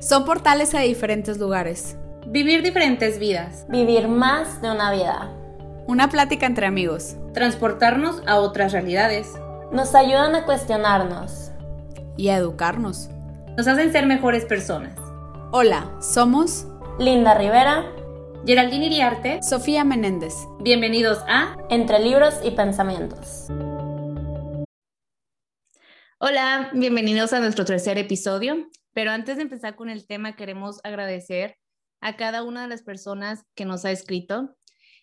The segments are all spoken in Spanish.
Son portales a diferentes lugares. Vivir diferentes vidas. Vivir más de una vida. Una plática entre amigos. Transportarnos a otras realidades. Nos ayudan a cuestionarnos. Y a educarnos. Nos hacen ser mejores personas. Hola, somos Linda Rivera. Geraldine Iriarte. Sofía Menéndez. Bienvenidos a Entre libros y pensamientos. Hola, bienvenidos a nuestro tercer episodio. Pero antes de empezar con el tema, queremos agradecer a cada una de las personas que nos ha escrito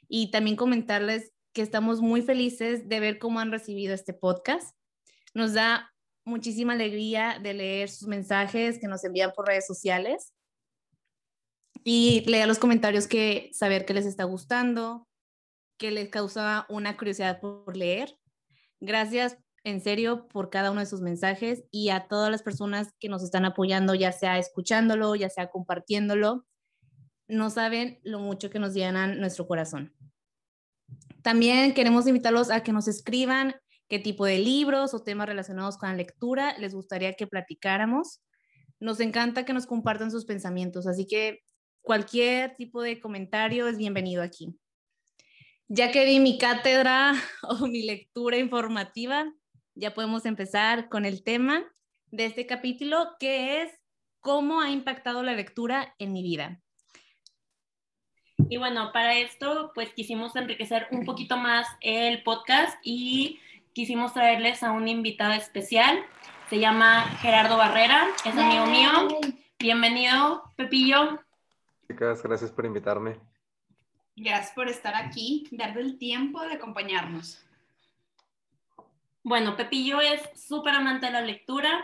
y también comentarles que estamos muy felices de ver cómo han recibido este podcast. Nos da muchísima alegría de leer sus mensajes que nos envían por redes sociales y leer los comentarios que saber que les está gustando, que les causa una curiosidad por leer. Gracias en serio por cada uno de sus mensajes y a todas las personas que nos están apoyando, ya sea escuchándolo, ya sea compartiéndolo. No saben lo mucho que nos llenan nuestro corazón. También queremos invitarlos a que nos escriban qué tipo de libros o temas relacionados con la lectura les gustaría que platicáramos. Nos encanta que nos compartan sus pensamientos, así que cualquier tipo de comentario es bienvenido aquí. Ya que di mi cátedra o mi lectura informativa, ya podemos empezar con el tema de este capítulo, que es cómo ha impactado la lectura en mi vida. Y bueno, para esto, pues quisimos enriquecer un poquito más el podcast y quisimos traerles a un invitado especial. Se llama Gerardo Barrera, es amigo mío. Bienvenido, Pepillo. Chicas, gracias por invitarme. Gracias por estar aquí, darle el tiempo de acompañarnos. Bueno, Pepillo es súper amante de la lectura,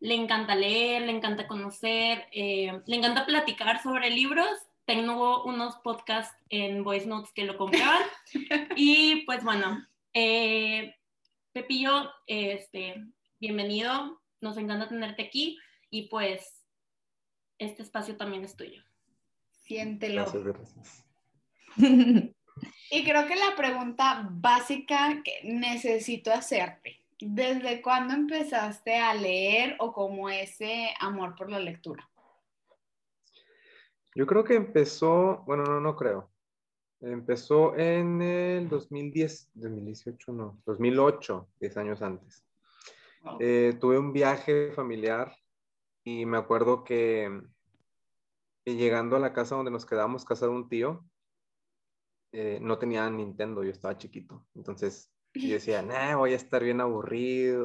le encanta leer, le encanta conocer, eh, le encanta platicar sobre libros. Tengo unos podcasts en Voice Notes que lo compraban. y pues bueno, eh, Pepillo, este, bienvenido, nos encanta tenerte aquí y pues este espacio también es tuyo. Siéntelo. Gracias, gracias. Y creo que la pregunta básica que necesito hacerte, ¿desde cuándo empezaste a leer o como ese amor por la lectura? Yo creo que empezó, bueno, no, no creo. Empezó en el 2010, 2018, no, 2008, 10 años antes. Eh, tuve un viaje familiar y me acuerdo que, que llegando a la casa donde nos quedamos, casa de un tío, eh, no tenía Nintendo, yo estaba chiquito. Entonces yo decía, nah, voy a estar bien aburrido.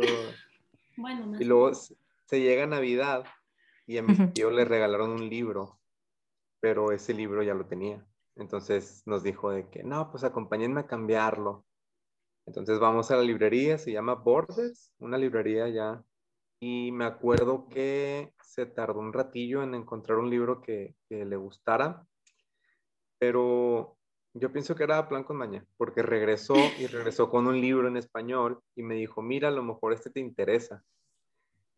Bueno, más Y luego se llega Navidad y a mi tío le regalaron un libro, pero ese libro ya lo tenía. Entonces nos dijo de que, no, pues acompáñenme a cambiarlo. Entonces vamos a la librería, se llama Borders, una librería ya. Y me acuerdo que se tardó un ratillo en encontrar un libro que, que le gustara, pero yo pienso que era plan con maña, porque regresó y regresó con un libro en español y me dijo, mira, a lo mejor este te interesa.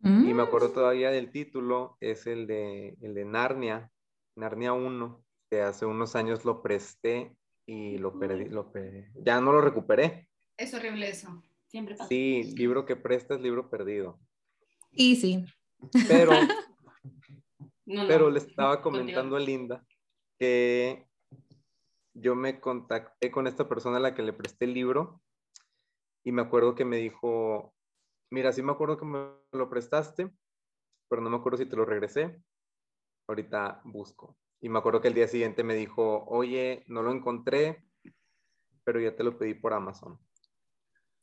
Y me acuerdo todavía del título, es el de, el de Narnia, Narnia 1, que hace unos años lo presté y lo perdí, lo pe- ya no lo recuperé. Es horrible eso. siempre pasa. Sí, libro que prestas, libro perdido. Y sí, Pero, No, no. pero le estaba comentando a Linda que yo me contacté con esta persona a la que le presté el libro y me acuerdo que me dijo, mira, sí me acuerdo que me lo prestaste, pero no me acuerdo si te lo regresé. Ahorita busco. Y me acuerdo que el día siguiente me dijo, oye, no lo encontré, pero ya te lo pedí por Amazon.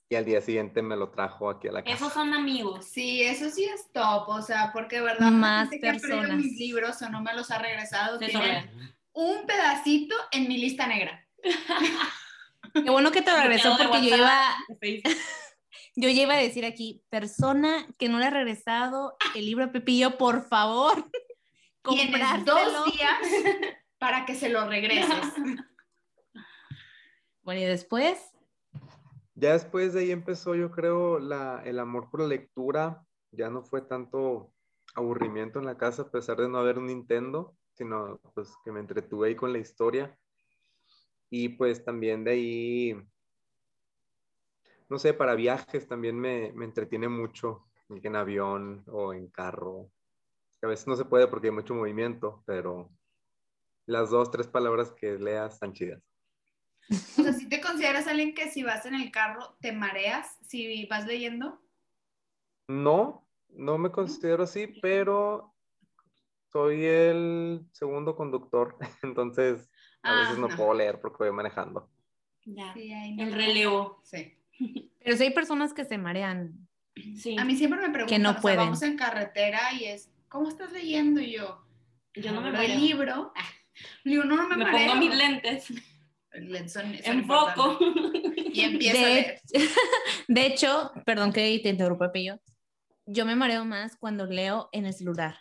Y al día siguiente me lo trajo aquí a la casa. Esos son amigos. Sí, eso sí es top, o sea, porque de verdad Más gente que personas. mis libros o no me los ha regresado tienen. Un pedacito en mi lista negra. qué bueno que te regresó porque yo iba, yo iba a decir aquí, persona que no le ha regresado el libro a Pepillo, por favor, Tienes comprárselo. dos días para que se lo regreses. Bueno, y después, Ya después de ahí empezó, yo creo, la, el amor por la lectura. Ya no fue tanto aburrimiento en la casa, a pesar de no haber un Nintendo, sino pues que me entretuve ahí con la historia. Y pues también de ahí, no sé, para viajes también me, me entretiene mucho, en avión o en carro. a veces no se puede porque hay mucho movimiento, pero las dos, tres palabras que leas están chidas. O sea, si te consideras alguien que si vas en el carro te mareas si vas leyendo? No, no me considero así, pero soy el segundo conductor, entonces a veces no Ajá. puedo leer porque voy manejando. Ya. Sí, ahí El no. relevo. Sí. Pero sí hay personas que se marean. Sí. A mí siempre me preguntan, no o sea, pueden. vamos en carretera y es, ¿cómo estás leyendo? Y yo, Yo no me abro el mareo. libro. Ah, digo, no, no me, me mareo. pongo mis lentes. Lentes son- son Enfoco. importantes. Y empiezo a De, leer. de hecho, perdón que te interrumpa, Pillo. Yo me mareo más cuando leo en el celular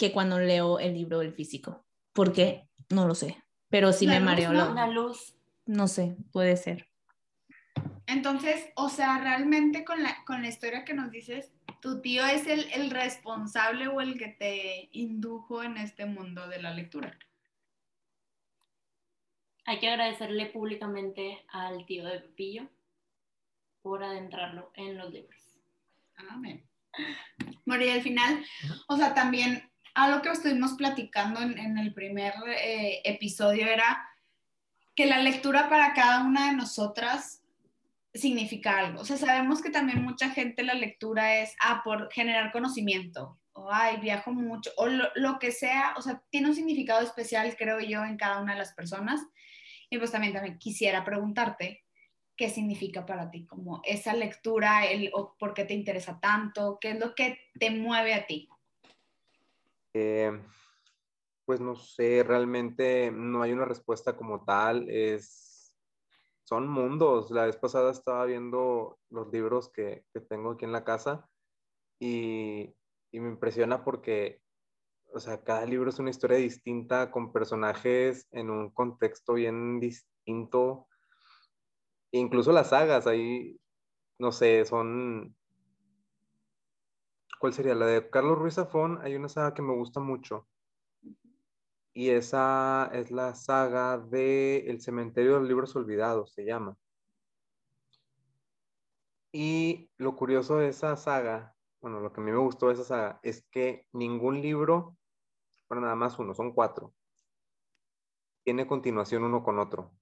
que cuando leo el libro del físico. ¿Por qué? No lo sé. Pero sí La me mareo. ¿no? La luz. no sé, puede ser. Entonces, o sea, realmente con la, con la historia que nos dices, tu tío es el, el responsable o el que te indujo en este mundo de la lectura. Hay que agradecerle públicamente al tío de Pepillo por adentrarlo en los libros. Amén. Bueno, y al final, o sea, también algo que estuvimos platicando en, el primer eh, episodio era que la lectura para cada una de nosotras significa algo. O sea, sabemos que también mucha gente la lectura es, ah, por generar conocimiento, o ay, viajo mucho, o lo, lo que sea, o sea, tiene un significado especial, creo yo, en cada una de las personas. Y pues también, también quisiera preguntarte, qué significa para ti, como esa lectura, el, o por qué te interesa tanto, qué es lo que te mueve a ti. Eh, pues no sé, realmente no hay una respuesta como tal, es, son mundos. La vez pasada estaba viendo los libros que, que tengo aquí en la casa y, y me impresiona porque, o sea, cada libro es una historia distinta con personajes en un contexto bien distinto. Incluso las sagas ahí, no sé, son ¿Cuál sería? La de Carlos Ruiz Zafón. Hay una saga que me gusta mucho. Y esa es la saga de El cementerio de los libros olvidados, se llama. Y lo curioso de esa saga, bueno, lo que a mí me gustó de esa saga, es que ningún libro, bueno, nada más uno, son cuatro, tiene continuación uno con otro.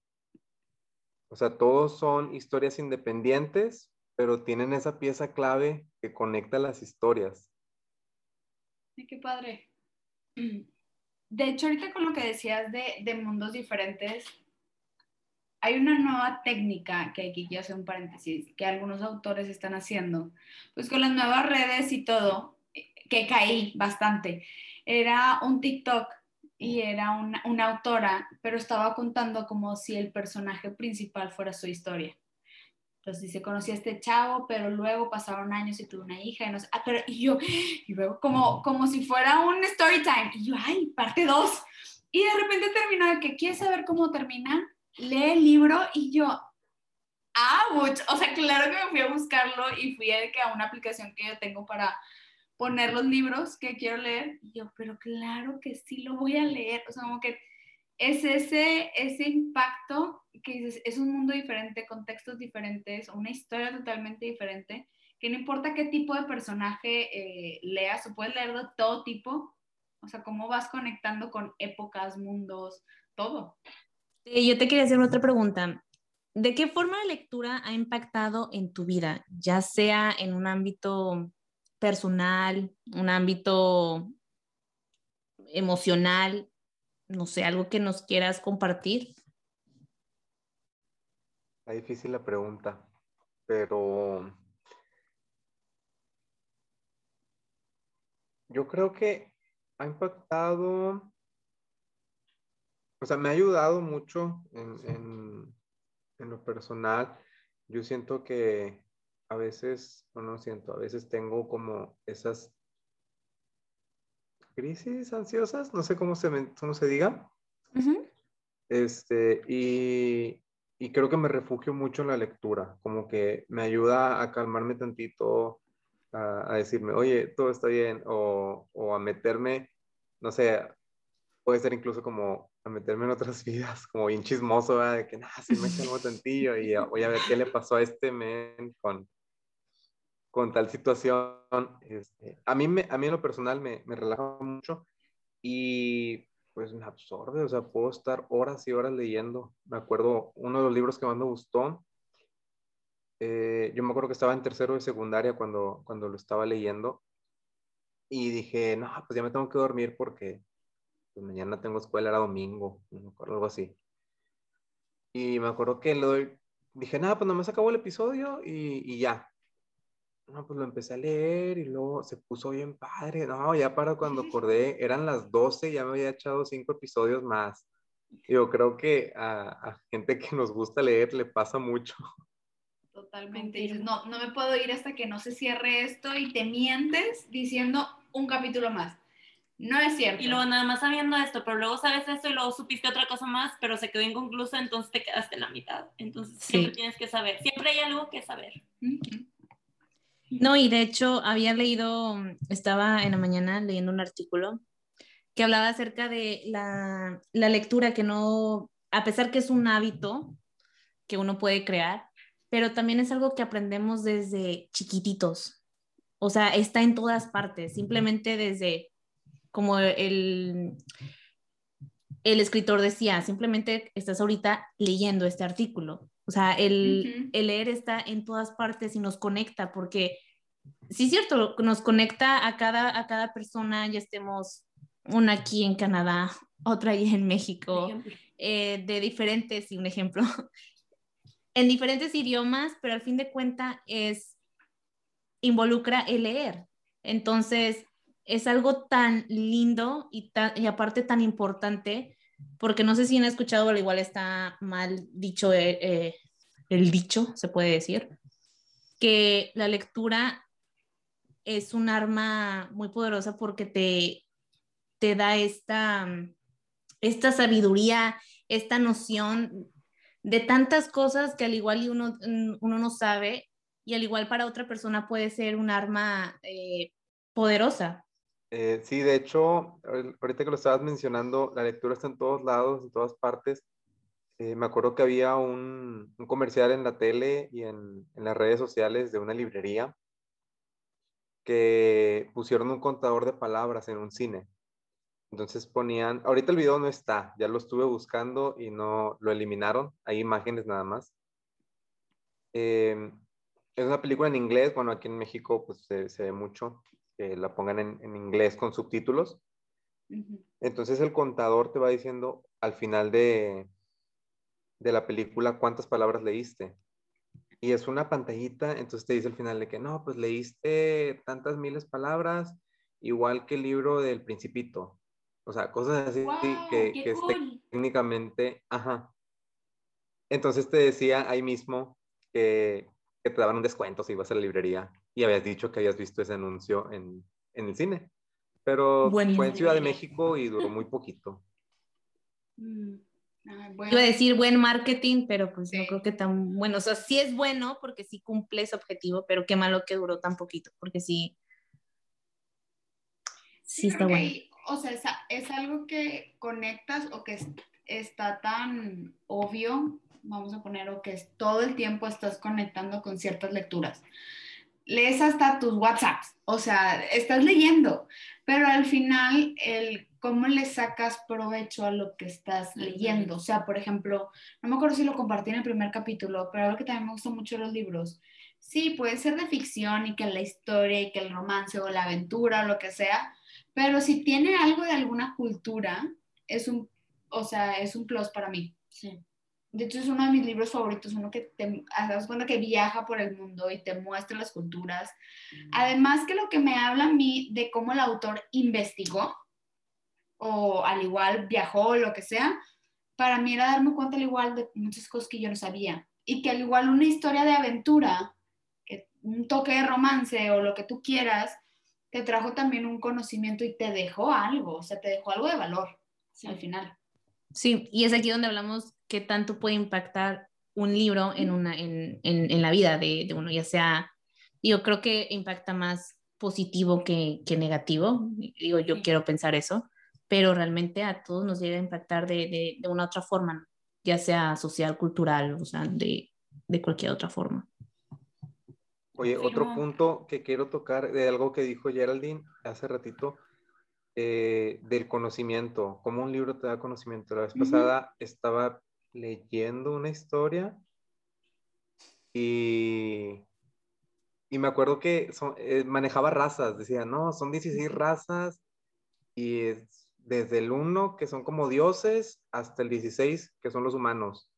O sea, todos son historias independientes, pero tienen esa pieza clave que conecta las historias. Ay, qué padre. De hecho, ahorita con lo que decías de, de mundos diferentes, hay una nueva técnica que aquí quiero hacer un paréntesis, que algunos autores están haciendo, pues con las nuevas redes y todo, que caí bastante. Era un TikTok y era una, una autora, pero estaba contando como si el personaje principal fuera su historia. Entonces dice, conocí a este chavo, pero luego pasaron años y tuve una hija, y no sé, ah, pero, y yo, y luego como, como si fuera un story time, y yo, ay, parte dos. Y de repente terminó de que, ¿quieres saber cómo termina? Lee el libro, y yo, ouch, o sea, claro que me fui a buscarlo y fui a, que a una aplicación que yo tengo para poner los libros que quiero leer, y yo, pero claro que sí lo voy a leer, o sea, como que es ese, ese impacto que dices, es un mundo diferente, contextos diferentes, una historia totalmente diferente, que no importa qué tipo de personaje eh, leas, o puedes leer de todo tipo, o sea, cómo vas conectando con épocas, mundos, todo. Yo te quería hacer otra pregunta. ¿De qué forma la lectura ha impactado en tu vida, ya sea en un ámbito personal, un ámbito emocional, no sé, algo que nos quieras compartir? Está difícil la pregunta, pero yo creo que ha impactado, o sea, me ha ayudado mucho en, en, en lo personal. Yo siento que a veces, no, no siento, a veces tengo como esas crisis ansiosas, no sé cómo se, me- cómo se diga. Este, y, y creo que me refugio mucho en la lectura, como que me ayuda a calmarme tantito, a, a decirme, oye, todo está bien, o, o a meterme, no sé, puede ser incluso como a meterme en otras vidas, como bien chismoso, ¿verdad? de que, nah, sí me calmo tantillo, y voy a ver qué le pasó a este men con, con tal situación. Este, a, mí me, a mí en lo personal me, me relaja mucho y pues me absorbe, o sea, puedo estar horas y horas leyendo. Me acuerdo, uno de los libros que más me gustó, eh, yo me acuerdo que estaba en tercero de secundaria cuando, cuando lo estaba leyendo y dije, no, pues ya me tengo que dormir porque pues, mañana tengo escuela, era domingo, algo así. Y me acuerdo que le dije, nada, pues no me acabó el episodio y ya. No, pues lo empecé a leer y luego se puso bien padre. No, ya para cuando acordé, eran las 12, ya me había echado cinco episodios más. Yo creo que a, gente que nos gusta leer le pasa mucho. Totalmente. Dices, no, no me puedo ir hasta que no se cierre esto y te mientes diciendo un capítulo más. No es cierto. Y luego nada más sabiendo esto, pero luego sabes esto y luego supiste otra cosa más, pero se quedó inconclusa, entonces te quedaste en la mitad. Entonces siempre tienes que saber, siempre hay algo que saber. No, y de hecho había leído, estaba en la mañana leyendo un artículo que hablaba acerca de la, la lectura que no, a pesar que es un hábito que uno puede crear, pero también es algo que aprendemos desde chiquititos. O sea, está en todas partes, simplemente desde como el, el escritor decía, simplemente estás ahorita leyendo este artículo. O sea, el, el, leer está en todas partes y nos conecta, porque sí es cierto, nos conecta a cada, a cada persona, ya estemos una aquí en Canadá, otra ahí en México, eh, de diferentes, y un ejemplo, en diferentes idiomas, pero al fin de cuentas es, involucra el leer. Entonces, es algo tan lindo y, y aparte tan importante, porque no sé si han escuchado, al igual está mal dicho eh, eh, el dicho, se puede decir, que la lectura es un arma muy poderosa porque te, te da esta, esta sabiduría, esta noción de tantas cosas que al igual uno, uno no sabe y al igual para otra persona puede ser un arma eh, poderosa. Eh, sí, de hecho, ahorita que lo estabas mencionando, la lectura está en todos lados, en todas partes. Eh, me acuerdo que había un, comercial en la tele y en, las redes sociales de una librería que pusieron un contador de palabras en un cine. Entonces ponían, ahorita el video no está, ya lo estuve buscando y no lo eliminaron, hay imágenes nada más. Eh, es una película en inglés, bueno, aquí en México pues se ve mucho, que la pongan en, inglés con subtítulos. Entonces el contador te va diciendo al final de, de la película cuántas palabras leíste. Y es una pantallita, entonces te dice al final de que no, pues leíste tantas miles palabras, igual que el libro del principito. O sea, cosas así que, que técnicamente, ajá. Entonces te decía ahí mismo que, que, te daban un descuento si ibas a la librería y habías dicho que habías visto ese anuncio en, en el cine. Pero fue en Ciudad de México y duró muy poquito. Mm. Iba a decir buen marketing, pero pues no creo que tan bueno. O sea, sí es bueno porque sí cumple ese objetivo, pero qué malo que duró tan poquito, porque sí. Sí, está bueno. o sea, es, es, algo que conectas o que está tan obvio, vamos a poner, o que todo el tiempo estás conectando con ciertas lecturas lees hasta tus WhatsApps, o sea, estás leyendo, pero al final el cómo le sacas provecho a lo que estás leyendo. O sea, por ejemplo, no me acuerdo si lo compartí en el primer capítulo, pero algo que también me gusta mucho de los libros. Sí, puede ser de ficción y que la historia y que el romance o la aventura o lo que sea, pero si tiene algo de alguna cultura, es un, o sea, es un plus para mí. Sí de hecho es uno de mis libros favoritos, uno que te das cuenta que viaja por el mundo y te muestra las culturas. Además que lo que me habla a mí de cómo el autor investigó, o al igual viajó, lo que sea, para mí era darme cuenta al igual de muchas cosas que yo no sabía. Y que al igual una historia de aventura, que un toque de romance o lo que tú quieras, te trajo también un conocimiento y te dejó algo, o sea, te dejó algo de valor al final. Sí, y es aquí donde hablamos qué tanto puede impactar un libro en, una, en, en, la vida de, de, uno, ya sea, yo creo que impacta más positivo que, que negativo, digo, yo quiero pensar eso, pero realmente a todos nos llega a impactar de, de, una otra forma, ya sea social, cultural, o sea, de, de cualquier otra forma. Oye, otro punto que quiero tocar de algo que dijo Geraldine hace ratito, eh, del conocimiento, cómo un libro te da conocimiento. La vez pasada estaba leyendo una historia y, y me acuerdo que eh, manejaba razas, decía, no, son 16 razas y desde el 1 que son como dioses hasta el 16 que son los humanos.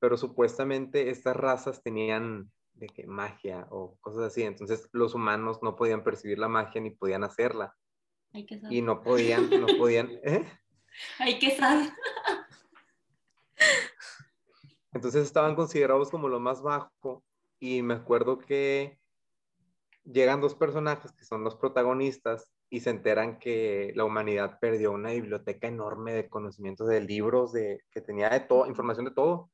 Pero supuestamente estas razas tenían de que magia o cosas así. Entonces los humanos no podían percibir la magia ni podían hacerla. y no podían, no podían, ¿eh? Hay que saber. Entonces estaban considerados como lo más bajo y me acuerdo que llegan dos personajes que son los protagonistas y se enteran que la humanidad perdió una biblioteca enorme de conocimientos de libros, de, que tenía de todo, información de todo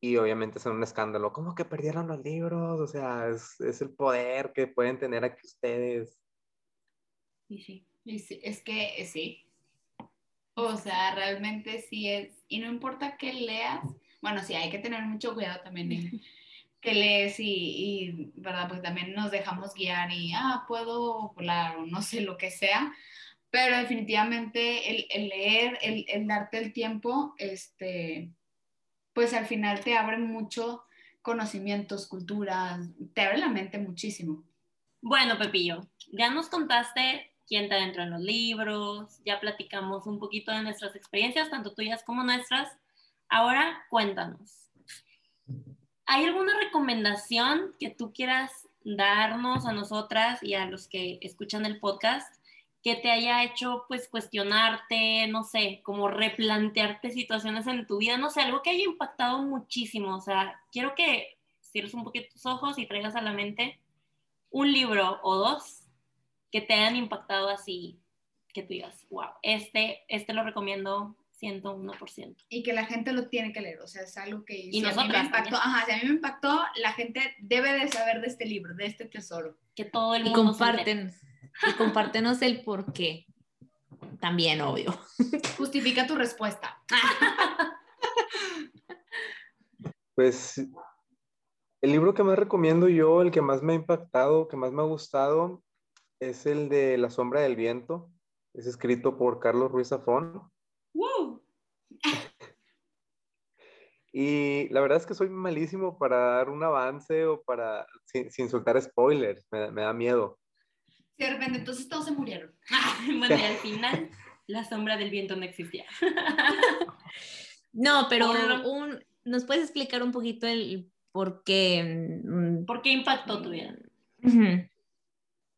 y obviamente es un escándalo. ¿Cómo que perdieron los libros? O sea, es, es el poder que pueden tener aquí ustedes. Sí. Sí, es que sí. O sea, realmente sí es. Y no importa que leas, bueno, sí, hay que tener mucho cuidado también en que lees y, y, ¿verdad? Pues también nos dejamos guiar y, ah, puedo volar o no sé lo que sea. Pero definitivamente el, el leer, el, el darte el tiempo, este, pues al final te abre mucho conocimientos, culturas, te abre la mente muchísimo. Bueno, Pepillo, ya nos contaste quién te adentró en los libros, ya platicamos un poquito de nuestras experiencias, tanto tuyas como nuestras. Ahora cuéntanos, ¿hay alguna recomendación que tú quieras darnos a nosotras y a los que escuchan el podcast que te haya hecho pues cuestionarte, no sé, como replantearte situaciones en tu vida, no sé, algo que haya impactado muchísimo, o sea, quiero que cierres un poquito tus ojos y traigas a la mente un libro o dos que te hayan impactado así, que tú digas, wow, este, este lo recomiendo 101%. Y que la gente lo tiene que leer, o sea, es algo que y a mí me impactó, ajá, si a mí me impactó, la gente debe de saber de este libro, de este tesoro. Que todo el mundo y comparten y compártenos el por qué. También, obvio. Justifica tu respuesta. Pues el libro que más recomiendo yo, el que más me ha impactado, que más me ha gustado, es el de La sombra del viento. Es escrito por Carlos Ruiz Zafón. Y la verdad es que soy malísimo para dar un avance o para, sin, soltar spoilers, me da miedo. De repente, entonces todos se murieron. bueno, y al final la sombra del viento no existía. no, pero un, ¿nos puedes explicar un poquito el por qué? Mm, ¿Por qué impactó tu vida? Me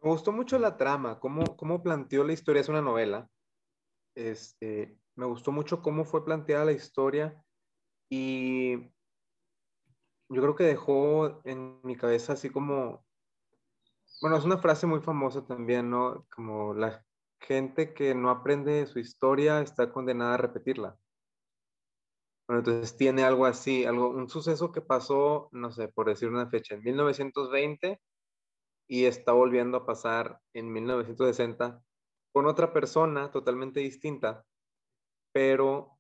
gustó mucho la trama, cómo, cómo planteó la historia, es una novela. Este, me gustó mucho cómo fue planteada la historia y yo creo que dejó en mi cabeza así como bueno, es una frase muy famosa también, ¿no? Como la gente que no aprende su historia está condenada a repetirla. Bueno, entonces tiene algo así, algo, un suceso que pasó, no sé, por decir una fecha, en 1920 y está volviendo a pasar en 1960 con otra persona totalmente distinta, pero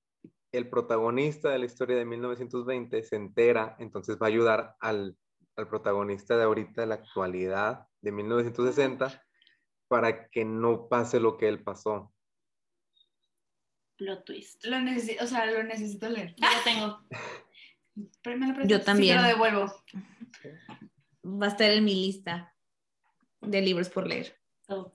el protagonista de la historia de 1920 se entera, entonces va a ayudar al, al protagonista de ahorita, de la actualidad, de 1960 para que no pase lo que él pasó. Plot twist. Lo necesito, o sea, lo necesito leer. Yo lo tengo. Yo también. lo devuelvo. Va a estar en mi lista de libros por leer. Oh.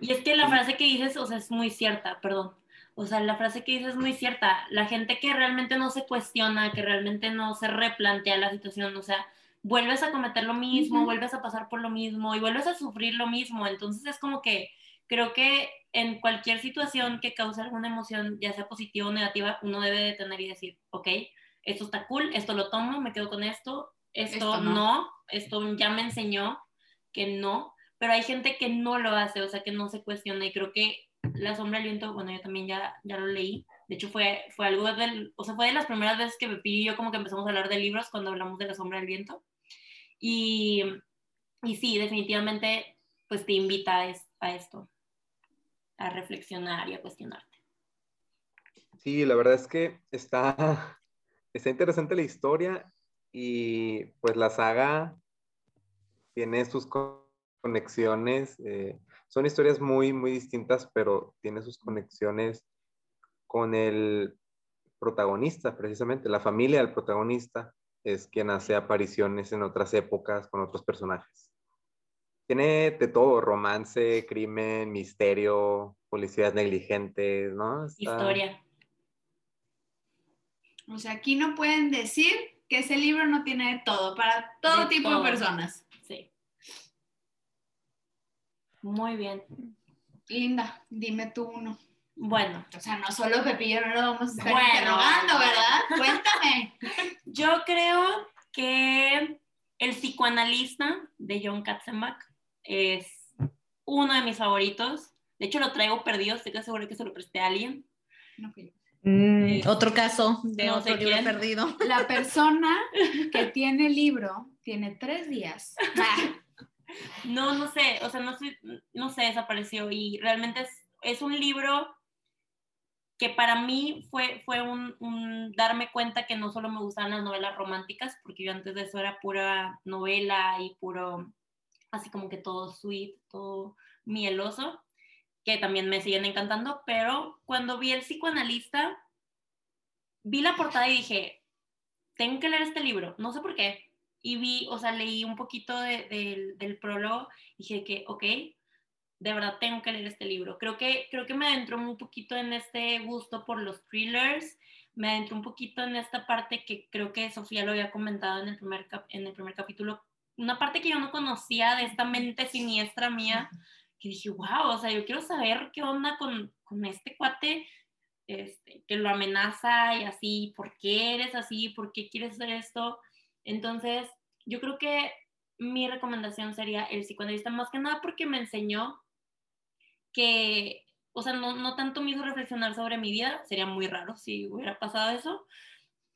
Y es que la frase que dices, o sea, es muy cierta, perdón. O sea, la frase que dices es muy cierta. La gente que realmente no se cuestiona, que realmente no se replantea la situación, o sea, vuelves a cometer lo mismo, vuelves a pasar por lo mismo y vuelves a sufrir lo mismo. Entonces es como que creo que en cualquier situación que cause alguna emoción, ya sea positiva o negativa, uno debe detener y decir, ok, esto está cool, esto lo tomo, me quedo con esto, esto, no. esto ya me enseñó que no, pero hay gente que no lo hace, o sea, que no se cuestiona y creo que La sombra del viento, bueno, yo también ya, ya lo leí, de hecho fue, fue algo del, o sea, fue de las primeras veces que me y yo como que empezamos a hablar de libros cuando hablamos de La sombra del viento y, y sí, definitivamente, pues te invita a, esto, a reflexionar y a cuestionarte. Sí, la verdad es que está, está interesante la historia y pues la saga tiene sus conexiones. eh, son historias muy, muy distintas, pero tiene sus conexiones con el protagonista, precisamente. La familia del protagonista es quien hace apariciones en otras épocas con otros personajes. Tiene de todo, romance, crimen, misterio, policías negligentes, ¿no? Está- Historia. O sea, aquí no pueden decir que ese libro no tiene de todo, para todo De tipo todo. de personas. Sí. Muy bien. Linda, dime tú uno. Bueno, O sea, no solo Pepillo, no lo vamos a estar Bueno. interrogando, ¿verdad? Cuéntame. yo creo que el psicoanalista de John Katzenbach es uno de mis favoritos. De hecho, lo traigo perdido, estoy casi segura que se lo presté a alguien. Yo. Mm, otro caso de No otro sé libro quién. perdido. La persona que tiene el libro tiene tres días. No, no sé, o sea, no sé, no sé, desapareció y realmente es, es un libro que para mí fue, fue un, un darme cuenta que no solo me gustaban las novelas románticas, porque yo antes de eso era pura novela y puro, así como que todo sweet, todo mieloso, que también me siguen encantando, pero cuando vi el psicoanalista, vi la portada y dije, tengo que leer este libro, no sé por qué, y vi, o sea, leí un poquito de- del- del prólogo y dije que, ok, de verdad tengo que leer este libro. Creo que, creo que me adentró un poquito en este gusto por los thrillers, me adentró un poquito en esta parte que creo que Sofía lo había comentado en el primer, cap- en el primer capítulo, una parte que yo no conocía de esta mente siniestra mía, que dije, wow, o sea, yo quiero saber qué onda con, con este cuate este, que lo amenaza y así, ¿por qué eres así? ¿Por qué quieres hacer esto? Entonces, yo creo que mi recomendación sería el psicoanalista, más que nada porque me enseñó que, o sea, no, no tanto me hizo reflexionar sobre mi vida, sería muy raro si hubiera pasado eso,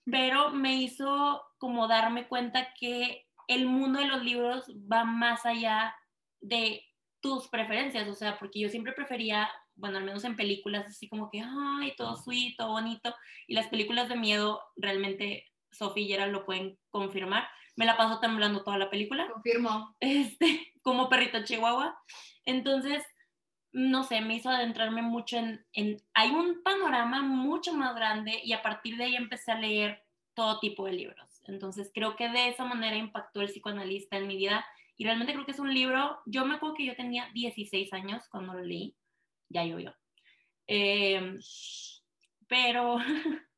pero me hizo como darme cuenta que el mundo de los libros va más allá de tus preferencias, o sea, porque yo siempre prefería, bueno, al menos en películas, así como que, ay, todo sweet, todo bonito, y las películas de miedo, realmente, Sofía y Gerald lo pueden confirmar, me la paso temblando toda la película, Confirmo. este, como perrito chihuahua, entonces, no sé, me hizo adentrarme mucho en, en, hay un panorama mucho más grande y a partir de ahí empecé a leer todo tipo de libros, entonces creo que de esa manera impactó el psicoanalista en mi vida y realmente creo que es un libro, yo me acuerdo que yo tenía 16 años cuando lo leí, ya llovió. Eh, pero,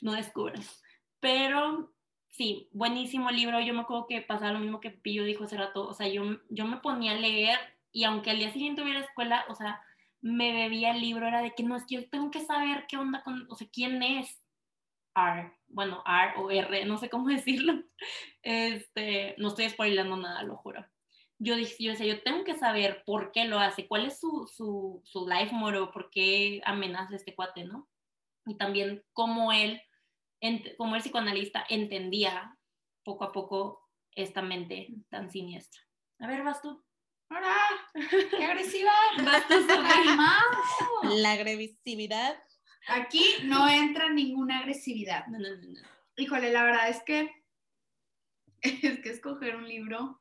no descubras. Pero, sí, buenísimo libro. Yo me acuerdo que pasaba lo mismo que Pillo dijo hace rato. O sea, yo, yo me ponía a leer y aunque al día siguiente hubiera escuela, o sea, me bebía el libro, era de que no, es que yo tengo que saber qué onda con, o sea, quién es R, bueno, R o R, no sé cómo decirlo. Este, no estoy spoilando nada, lo juro. Yo dije, yo decía, yo tengo que saber por qué lo hace, cuál es su, su, su life moro, por qué amenaza a este cuate, ¿no? Y también cómo él, como el psicoanalista, entendía poco a poco esta mente tan siniestra. A ver, vas tú. ¡Ahora! ¡Qué agresiva! Vas tú. La agresividad. Aquí no entra ninguna agresividad. No, no, no, no. Híjole, la verdad es que es que escoger un libro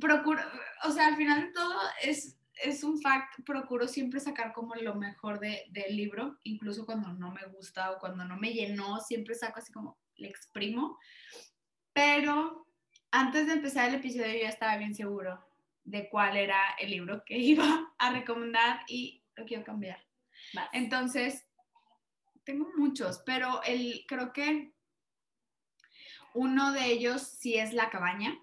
procuro, o sea, al final de todo es, es un fact, procuro siempre sacar como lo mejor de, del libro, incluso cuando no me gusta o cuando no me llenó, siempre saco así como, le exprimo, pero antes de empezar el episodio yo ya estaba bien seguro de cuál era el libro que iba a recomendar y lo quiero cambiar. Vas. Entonces, tengo muchos, pero el, creo que uno de ellos sí es La Cabaña,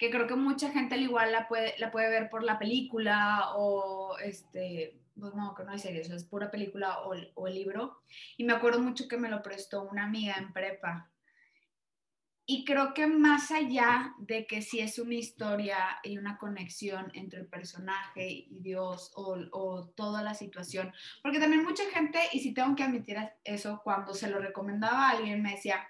que creo que mucha gente al igual la puede, la puede ver por la película o este, pues no, que no hay serie, eso es pura película o, o el libro. Y me acuerdo mucho que me lo prestó una amiga en prepa. Y creo que más allá de que si es una historia y una conexión entre el personaje y Dios o, o toda la situación, porque también mucha gente, y si tengo que admitir eso, cuando se lo recomendaba a alguien me decía,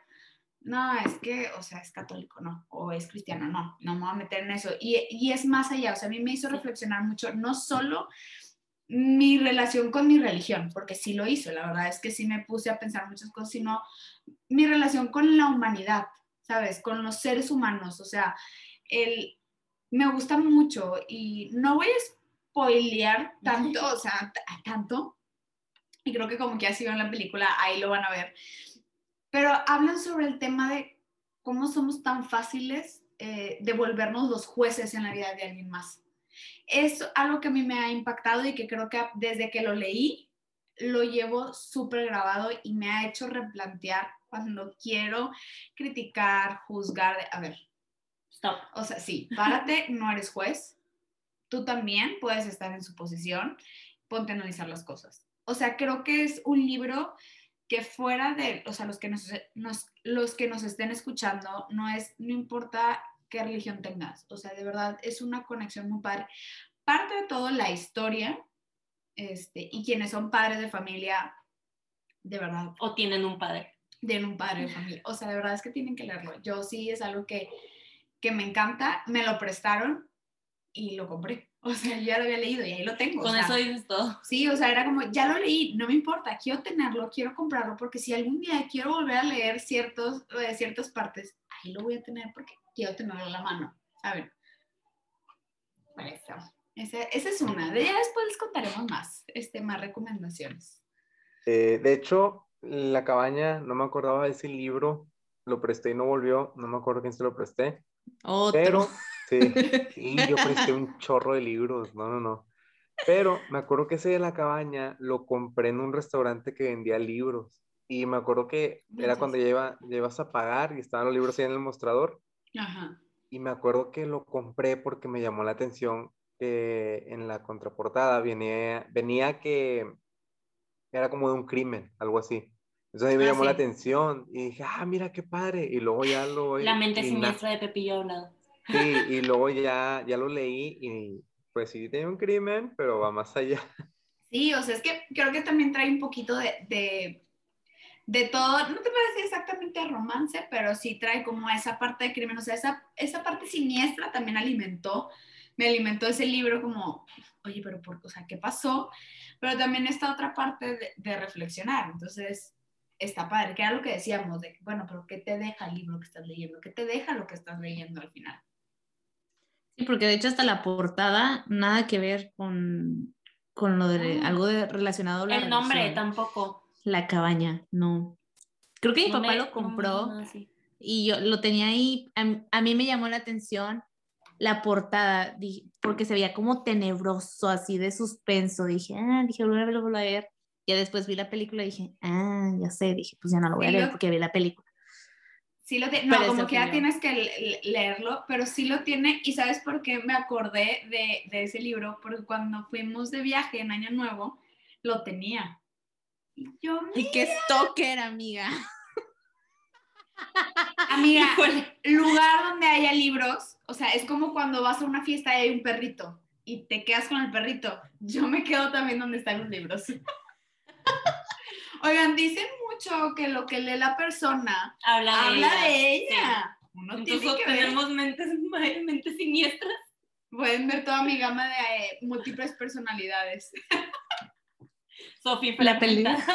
no, es que, o sea, es católico, no, o es cristiano, no, no me voy a meter en eso. Y, y es más allá, o sea, a mí me hizo reflexionar mucho, no solo mi relación con mi religión, porque sí lo hizo, la verdad es que sí me puse a pensar muchas cosas, sino mi relación con la humanidad, ¿sabes? Con los seres humanos, o sea, el, me gusta mucho y no voy a spoilear tanto, o sea, tanto, y creo que como que así en la película, ahí lo van a ver, pero hablan sobre el tema de cómo somos tan fáciles eh, de volvernos los jueces en la vida de alguien más. Es algo que a mí me ha impactado y que creo que desde que lo leí, lo llevo súper grabado y me ha hecho replantear cuando quiero criticar, juzgar, de- a ver, Stop. o sea, sí, párate, no eres juez. Tú también puedes estar en su posición. Ponte a analizar las cosas. O sea, creo que es un libro que fuera de, o sea, los que nos, nos- los que nos estén escuchando, no es, no importa qué religión tengas. O sea, de verdad es una conexión muy padre. Parte de todo la historia, este, y quienes son padres de familia, de verdad, O tienen un padre. de un padre de familia. O sea, de verdad es que tienen que leerlo. Yo sí es algo que, que me encanta. Me lo prestaron y lo compré. O sea, yo ya lo había leído y ahí lo tengo. o Con sea, eso dices todo. Sí, o sea, era como, ya lo leí, no me importa, quiero tenerlo, quiero comprarlo, porque si algún día quiero volver a leer ciertos, eh, ciertas partes, ahí lo voy a tener porque quiero tenerlo a la mano, ¿saben? Por eso. Esa, esa es una. De ya después les contaremos más, este, más recomendaciones. Eh, de hecho, La cabaña, no me acordaba de ese libro, lo presté y no volvió, no me acuerdo quién se lo presté, Otro. pero sí, sí, yo presté un chorro de libros, no, no, no. Pero me acuerdo que ese de La cabaña lo compré en un restaurante que vendía libros y me acuerdo que era cuando ya ibas a pagar y estaban los libros ahí en el mostrador Ajá. y me acuerdo que lo compré porque me llamó la atención que en la contraportada venía, venía que era como de un crimen, algo así. Entonces a mí me Ah, llamó la sí. atención y dije, ah, mira qué padre. Y luego ya lo. La mente siniestra de Pepillo Hablado. Y luego ya, ya lo leí y pues sí tenía un crimen, pero va más allá. Sí, o sea, es que creo que también trae un poquito de, de, de todo, no te parece exactamente romance, pero sí trae como esa parte de crimen, o sea, esa, esa parte siniestra también alimentó, me alimentó ese libro como, oye, pero por, o sea, ¿qué pasó? Pero también esta otra parte de, de reflexionar, entonces está padre, que era lo que decíamos, de, bueno, pero ¿qué te deja el libro que estás leyendo? ¿Qué te deja lo que estás leyendo al final? Porque de hecho hasta la portada, nada que ver con, con lo de Ah. algo de, relacionado a la El nombre tampoco. La cabaña, no. Creo que mi No papá me- lo compró no, sí. y yo lo tenía ahí. A, a mí me llamó la atención la portada, di- porque se veía como tenebroso, así de suspenso. Dije, ah, dije, verlo, voy a ver. Ya después vi la película y dije, ah, ya sé. Dije, pues ya no lo voy a leer lo- porque vi la película. Sí lo tiene, no, como que ya tienes que le- le- leerlo, pero sí lo tiene. ¿Y sabes por qué me acordé de, de ese libro? Porque cuando fuimos de viaje en Año Nuevo, lo tenía. Y yo, Y qué stalker, amiga. amiga, lugar donde haya libros, o sea, es como cuando vas a una fiesta y hay un perrito y te quedas con el perrito. Yo me quedo también donde están los libros. Oigan, dicen mucho que lo que lee la persona Habla de habla ella. de ella. Uno tiene Entonces que ver. tenemos mentes, mentes siniestras. Pueden ver toda mi gama de eh, múltiples personalidades. Sofi La fragmenta.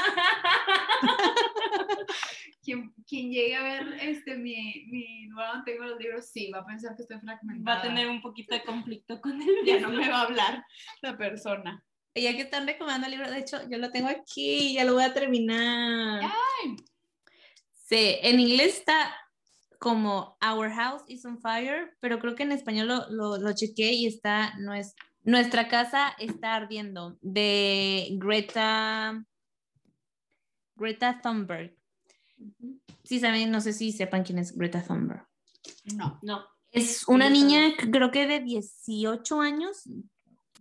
Quien, quien llegue a ver este, mi, mi lugar donde tengo los libros, sí, va a pensar que estoy fragmentada. Va a tener un poquito de conflicto con el Ya no me va a hablar la persona. Ya que están recomendando el libro, de hecho, yo lo tengo aquí, ya lo voy a terminar. Ay. Sí, en inglés está como Our House is on Fire, pero creo que en español lo, lo, lo chequeé y está nues- Nuestra casa está ardiendo, de Greta, Greta Thunberg. Sí, saben, no sé si sepan quién es Greta Thunberg. No. No. Es una niña, creo que de 18 años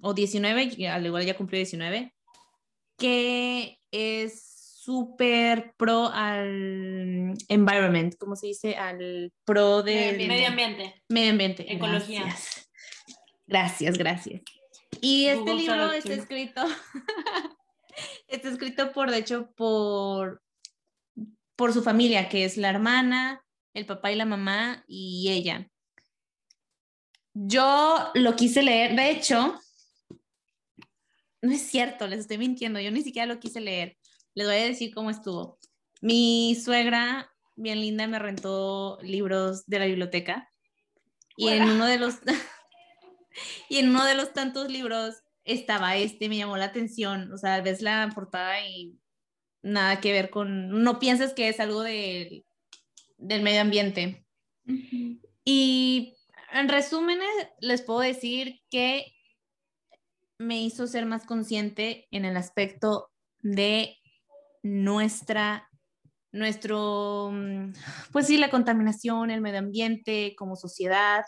o 19, que al igual ya cumplió 19, que es súper pro al environment, ¿cómo se dice? Al pro del Medio ambiente. medio ambiente. Ecología. Gracias, gracias. gracias. Y este Google libro está escrito, está escrito por, de hecho, por, por su familia, que es la hermana, el papá y la mamá y ella. Yo lo quise leer, de hecho, no es cierto, les estoy mintiendo, yo ni siquiera lo quise leer. Les voy a decir cómo estuvo. Mi suegra, bien linda, me rentó libros de la biblioteca Y en uno de los y en uno de los tantos libros estaba este, me llamó la atención, o sea, ves la portada y nada que ver con, no piensas que es algo de, del medio ambiente. Y en resumen, les puedo decir que me hizo ser más consciente en el aspecto de nuestra, nuestro, mm, pues sí, la contaminación, el medio ambiente como sociedad.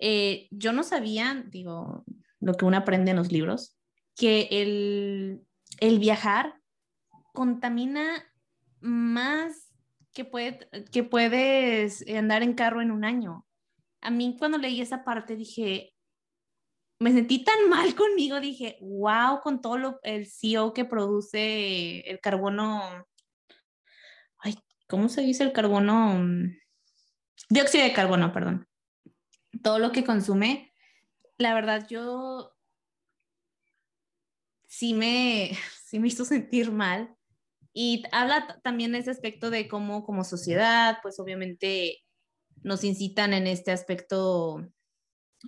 Eh, yo no sabía, digo, lo que uno aprende en los libros, que el, el viajar contamina más que, puede, que puedes andar en carro en un año. A mí cuando leí esa parte dije, me sentí tan mal conmigo, dije, wow, con todo lo, el CO que produce el carbono, ay, ¿cómo se dice el carbono? Dióxido de carbono, perdón. Todo lo que consume, la verdad yo sí me, sí me hizo sentir mal. Y habla también ese aspecto de cómo como sociedad, pues obviamente nos incitan en este aspecto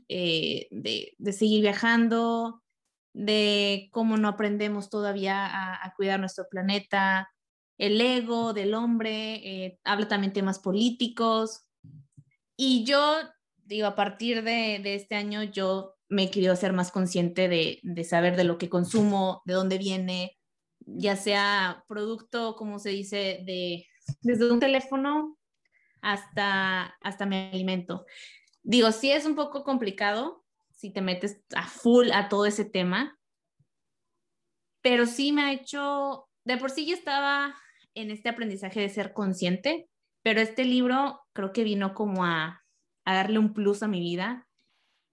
eh, de, de, seguir viajando, de cómo no aprendemos todavía a, cuidar nuestro planeta, el ego del hombre, eh, habla también temas políticos. Y yo, digo, a partir de, de este año, yo me he querido ser más consciente de, de, saber de lo que consumo, de dónde viene, ya sea producto, como se dice, de, desde un teléfono hasta, hasta mi alimento. Digo, sí es un poco complicado si te metes a full a todo ese tema, pero sí me ha hecho, de por sí ya estaba en este aprendizaje de ser consciente, pero este libro creo que vino como a, a darle un plus a mi vida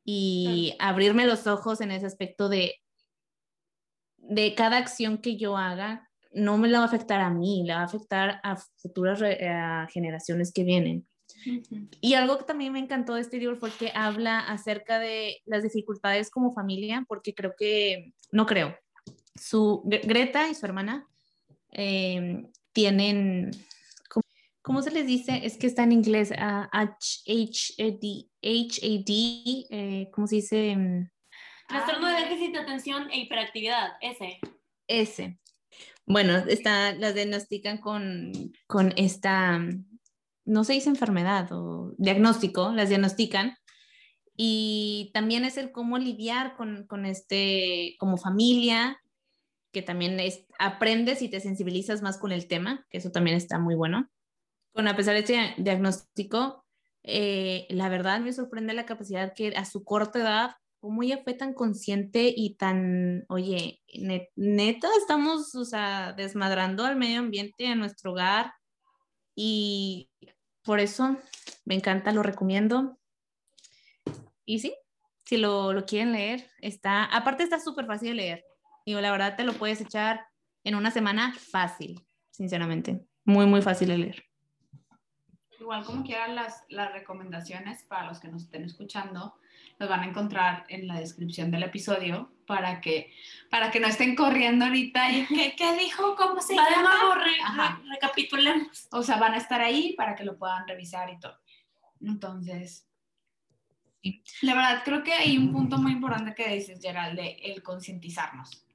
y abrirme los ojos en ese aspecto de, de cada acción que yo haga, no me la va a afectar a mí, la va a afectar a futuras generaciones que vienen. Y algo que también me encantó de este libro fue que habla acerca de las dificultades como familia, porque creo que, no creo, su Greta y su hermana em, tienen, ¿cómo, se les dice? Es que está en inglés, H-A-D, H-A-D, ¿cómo se dice? Trastorno de déficit de atención e hiperactividad, ese. Ese. Bueno, está, las diagnostican con, con esta no se dice enfermedad o diagnóstico, las diagnostican. Y también es el cómo lidiar con, con este, como familia, que también es, aprendes y te sensibilizas más con el tema, que eso también está muy bueno. Con a pesar de este diagnóstico, eh, la verdad me sorprende la capacidad que a su corta edad, cómo ella fue tan consciente y tan, oye, neta, estamos, o sea, desmadrando al medio ambiente, a nuestro hogar, y por eso me encanta, lo recomiendo. Y sí, si lo, lo quieren leer, está, aparte está súper fácil de leer. Digo, la verdad te lo puedes echar en una semana fácil, sinceramente. Muy, muy fácil de leer. Igual como quieran las, las recomendaciones para los que nos estén escuchando, los van a encontrar en la descripción del episodio para que, para que no estén corriendo ahorita y ¿qué, qué dijo? ¿Cómo se llama? Re, recapitulemos. O sea, van a estar ahí para que lo puedan revisar y todo. Entonces, la verdad creo que hay un punto muy importante que dices, Gerald, de el concientizarnos.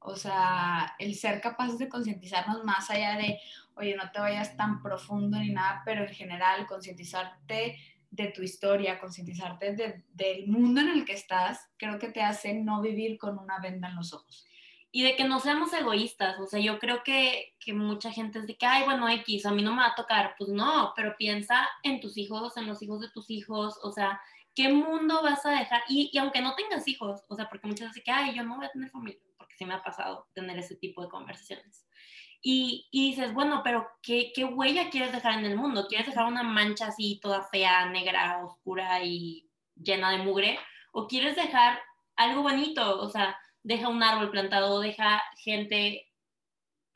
O sea, el ser capaces de concientizarnos más allá de, oye, no te vayas tan profundo ni nada, pero en general concientizarte de tu historia, concientizarte del mundo en el que estás, creo que te hace no vivir con una venda en los ojos. Y de que no seamos egoístas, o sea, yo creo que, que mucha gente es de que, ay, bueno, X, a mí no me va a tocar, pues no, pero piensa en tus hijos, en los hijos de tus hijos, o sea, ¿qué mundo vas a dejar? Y, y aunque no tengas hijos, o sea, porque muchas veces que, ay, yo no voy a tener familia, porque sí me ha pasado tener ese tipo de conversaciones. Y, dices, bueno, pero ¿qué, ¿qué, huella quieres dejar en el mundo? ¿Quieres dejar una mancha así toda fea, negra, oscura y llena de mugre? ¿O quieres dejar algo bonito? O sea, deja un árbol plantado, deja gente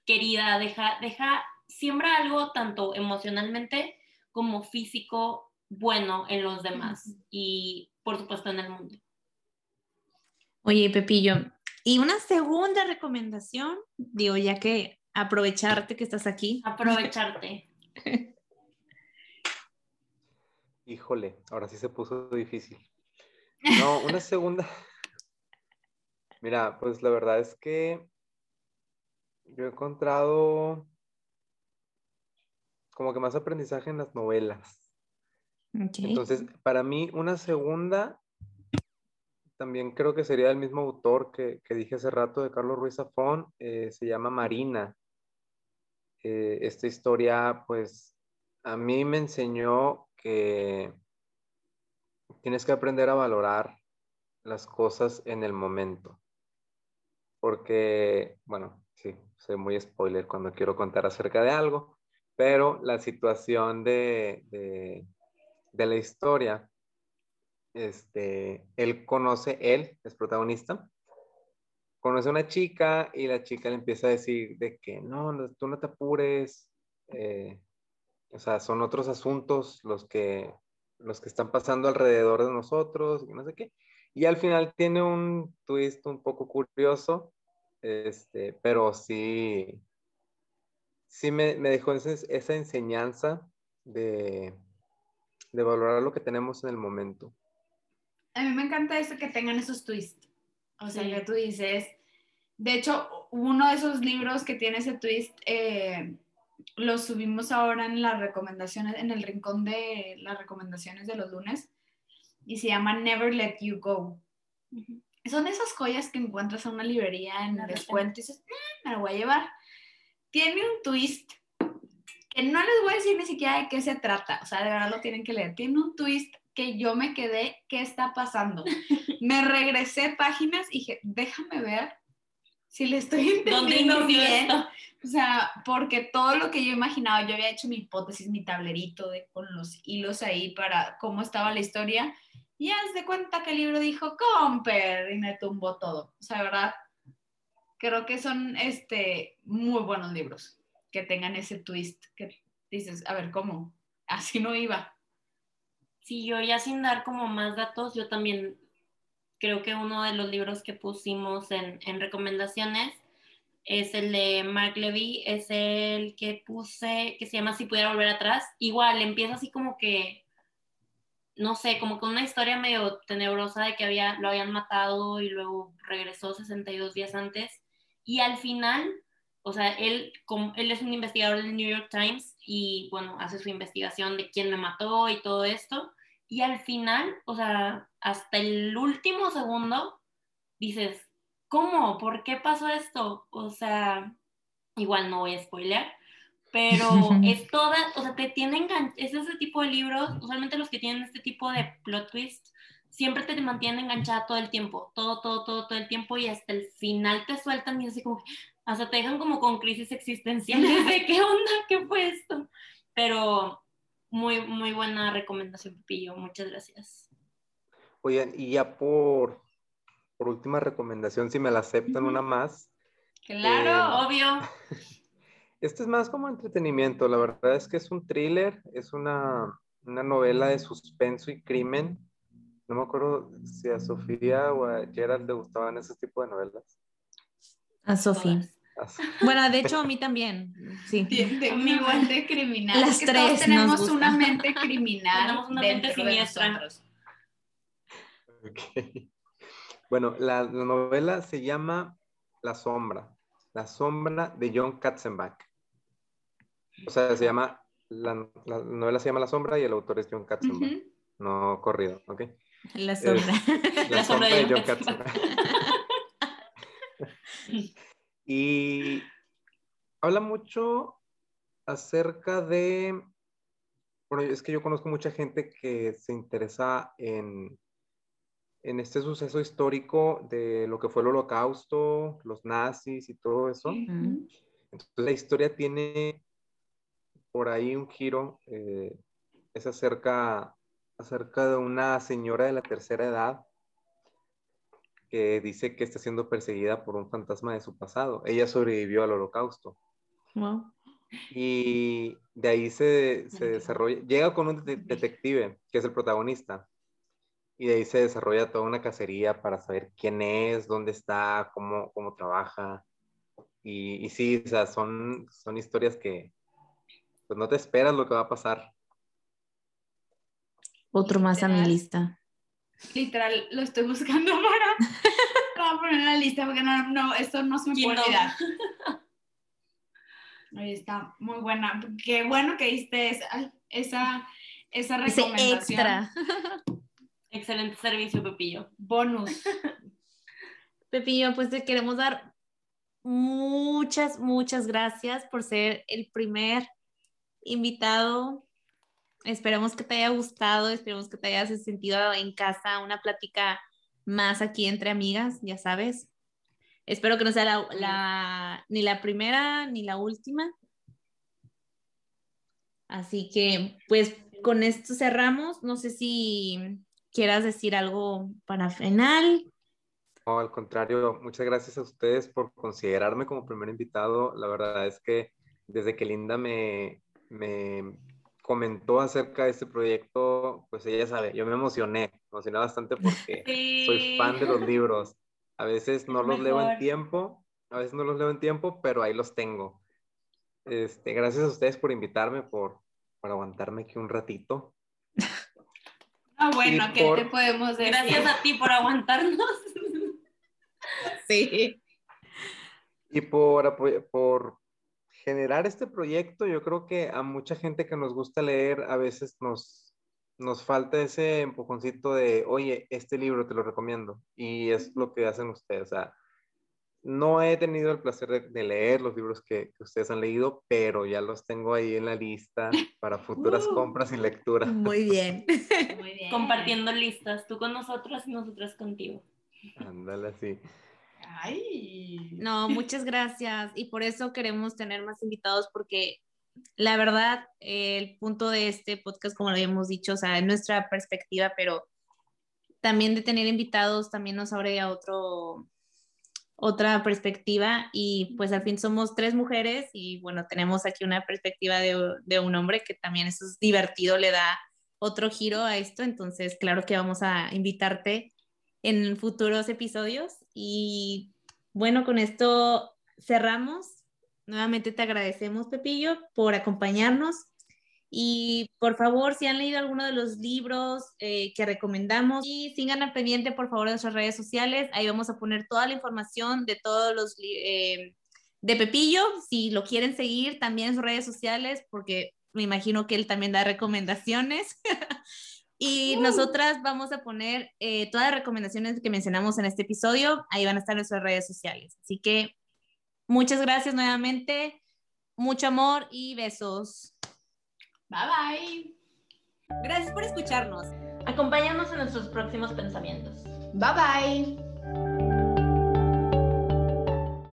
querida, deja, deja, siembra algo tanto emocionalmente como físico bueno en los demás y por supuesto en el mundo. Oye, Pepillo, y una segunda recomendación, digo, ya que aprovecharte que estás aquí. Aprovecharte. Híjole, ahora sí se puso difícil. No, una segunda. Mira, pues la verdad es que yo he encontrado como que más aprendizaje en las novelas. Entonces, para mí, una segunda, también creo que sería el mismo autor que, dije hace rato de Carlos Ruiz Zafón, eh, se llama Marina. Eh, esta historia, pues, a mí me enseñó que tienes que aprender a valorar las cosas en el momento. Porque, bueno, sí, soy muy spoiler cuando quiero contar acerca de algo, pero la situación de, de, la historia, este, él conoce, él es protagonista, conoce a una chica y la chica le empieza a decir de que no, tú no te apures, eh, o sea, son otros asuntos los que, los que están pasando alrededor de nosotros, y no sé qué. Y al final tiene un twist un poco curioso este, pero sí, sí me, dejó esa enseñanza de, valorar lo que tenemos en el momento. A mí me encanta eso que tengan esos twists. O sea, que tú dices, de hecho, uno de esos libros que tiene ese twist, eh, lo subimos ahora en las recomendaciones, en el rincón de las recomendaciones de los lunes, y se llama Never Let You Go son esas joyas que encuentras en una librería en descuento y dices, mm, me lo voy a llevar. Tiene un twist que no les voy a decir ni siquiera de qué se trata, o sea, de verdad lo tienen que leer. Tiene un twist que yo me quedé, ¿qué está pasando? me regresé páginas y dije, déjame ver si le estoy entendiendo bien. O sea, porque todo lo que yo imaginaba, yo había hecho mi hipótesis, mi tablerito de, con los hilos ahí para cómo estaba la historia y haz de cuenta que el libro dijo, Comper, y me tumbó todo. O sea, ¿verdad? Creo que son este, muy buenos libros que tengan ese twist que dices, a ver, ¿cómo? Así no iba. Sí, yo ya sin dar como más datos, yo también creo que uno de los libros que pusimos en, en recomendaciones es el de Mark Levy, es el que puse, que se llama Si pudiera volver atrás. Igual, empieza así como que no sé, como con una historia medio tenebrosa de que había, lo habían matado y luego regresó 62 días antes. Y al final, o sea, él, como, él es un investigador del New York Times y, bueno, hace su investigación de quién me mató y todo esto. Y al final, o sea, hasta el último segundo, dices, ¿cómo? ¿Por qué pasó esto? O sea, igual no voy a spoiler, pero es toda, o sea, te tienen, es ese tipo de libros, usualmente los que tienen este tipo de plot twist, siempre te mantienen enganchada todo el tiempo, todo, todo, todo, todo el tiempo y hasta el final te sueltan y así como, hasta te dejan como con crisis existenciales de qué onda, qué fue esto. Pero muy, muy buena recomendación, Pepillo, muchas gracias. Oigan, y ya por, por última recomendación, si me la aceptan una más. Claro, eh, obvio. Este es más como entretenimiento, la verdad es que es un thriller, es una, novela de suspenso y crimen. No me acuerdo si a Sofía o a Gerald le gustaban ese tipo de novelas. A Sofía. Bueno, de hecho a mí también, sí. Tengo una mente criminal. Las tres tenemos una mente criminal. tenemos una mente siniestra. Okay. Bueno, la, la, novela se llama La Sombra. La Sombra de John Katzenbach. O sea, se llama, la, novela se llama La Sombra y el autor es John Katzenbach. No corrido, ¿ok? La Sombra. la, Sombra de John Katzenbach. y habla mucho acerca de, bueno, es que yo conozco mucha gente que se interesa en, en este suceso histórico de lo que fue el holocausto, los nazis y todo eso. Entonces la historia tiene por ahí un giro, eh, es acerca, acerca de una señora de la tercera edad que dice que está siendo perseguida por un fantasma de su pasado. Ella sobrevivió al holocausto. Y de ahí se, se desarrolla, llega con un detective, que es el protagonista, y de ahí se desarrolla toda una cacería para saber quién es, dónde está, cómo, cómo trabaja. Y, y sí, o sea, son, son historias que, pues no te esperas lo que va a pasar. Otro más a mi Literal. lista. Literal, lo estoy buscando para, para poner en la lista porque no, no, esto no se me puede olvidar. Ahí está, muy buena. Qué bueno que diste esa, esa, esa Ese recomendación. extra. Excelente servicio, Pepillo. Bonus. Pepillo, pues te queremos dar muchas, muchas gracias por ser el primer invitado. Esperemos que te haya gustado, esperemos que te hayas sentido en casa, una plática más aquí entre amigas, ya sabes. Espero que no sea la, la- ni la primera ni la última. Así que, pues con esto cerramos. No sé si quieras decir algo para final. No, al contrario, muchas gracias a ustedes por considerarme como primer invitado. La verdad es que desde que Linda me, me comentó acerca de este proyecto, pues ella sabe, yo me emocioné, me emocioné bastante porque Sí. soy fan de los libros. A veces no Es los leo en mejor. tiempo, a veces no los leo en tiempo, pero ahí los tengo. Este, gracias a ustedes por invitarme, por, por aguantarme aquí un ratito. Ah, bueno, Y ¿qué por- te podemos decir? Gracias a ti por aguantarnos. Sí. Y por, por generar este proyecto, yo creo que a mucha gente que nos gusta leer, a veces nos, nos falta ese empujoncito de, oye, este libro te lo recomiendo. Y es lo que hacen ustedes. O sea, no he tenido el placer de, de leer los libros que, que ustedes han leído, pero ya los tengo ahí en la lista para futuras Uh. compras y lectura. Muy bien. Muy bien. Compartiendo listas, tú con nosotros y nosotras contigo. Ándale así. No, muchas gracias. Y por eso queremos tener más invitados porque la verdad, el punto de este podcast, como lo habíamos dicho, o sea, es nuestra perspectiva, pero también de tener invitados también nos abre a otro, otra perspectiva. Y pues al fin somos tres mujeres y bueno, tenemos aquí una perspectiva de, de un hombre que también eso es divertido, le da otro giro a esto, entonces claro que vamos a invitarte en futuros episodios y bueno, con esto cerramos. Nuevamente te agradecemos, Pepillo, por acompañarnos. Y por favor, si han leído alguno de los libros eh, que recomendamos, y sigan al pendiente, por favor, de nuestras redes sociales. Ahí vamos a poner toda la información de todos los eh, de Pepillo. Si lo quieren seguir también en sus redes sociales, porque me imagino que él también da recomendaciones. y nosotras vamos a poner eh, todas las recomendaciones que mencionamos en este episodio. Ahí van a estar nuestras redes sociales. Así que muchas gracias nuevamente. Mucho amor y besos. Bye bye. Gracias por escucharnos. Acompáñanos en nuestros próximos pensamientos. Bye bye.